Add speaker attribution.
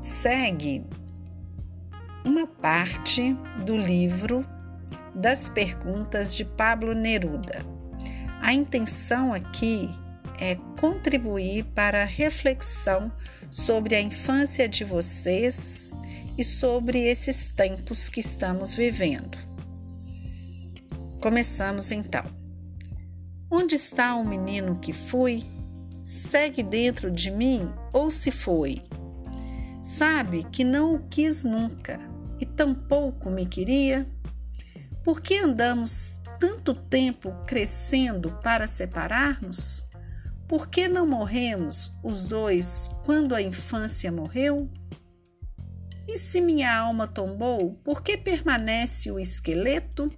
Speaker 1: segue uma parte do livro das perguntas de Pablo Neruda. A intenção aqui é contribuir para a reflexão sobre a infância de vocês e sobre esses tempos que estamos vivendo. Começamos então. Onde está o menino que fui? Segue dentro de mim ou se foi? Sabe que não o quis nunca e tampouco me queria? Por que andamos tanto tempo crescendo para separar-nos? Por que não morremos os dois quando a infância morreu? E se minha alma tombou, por que permanece o esqueleto?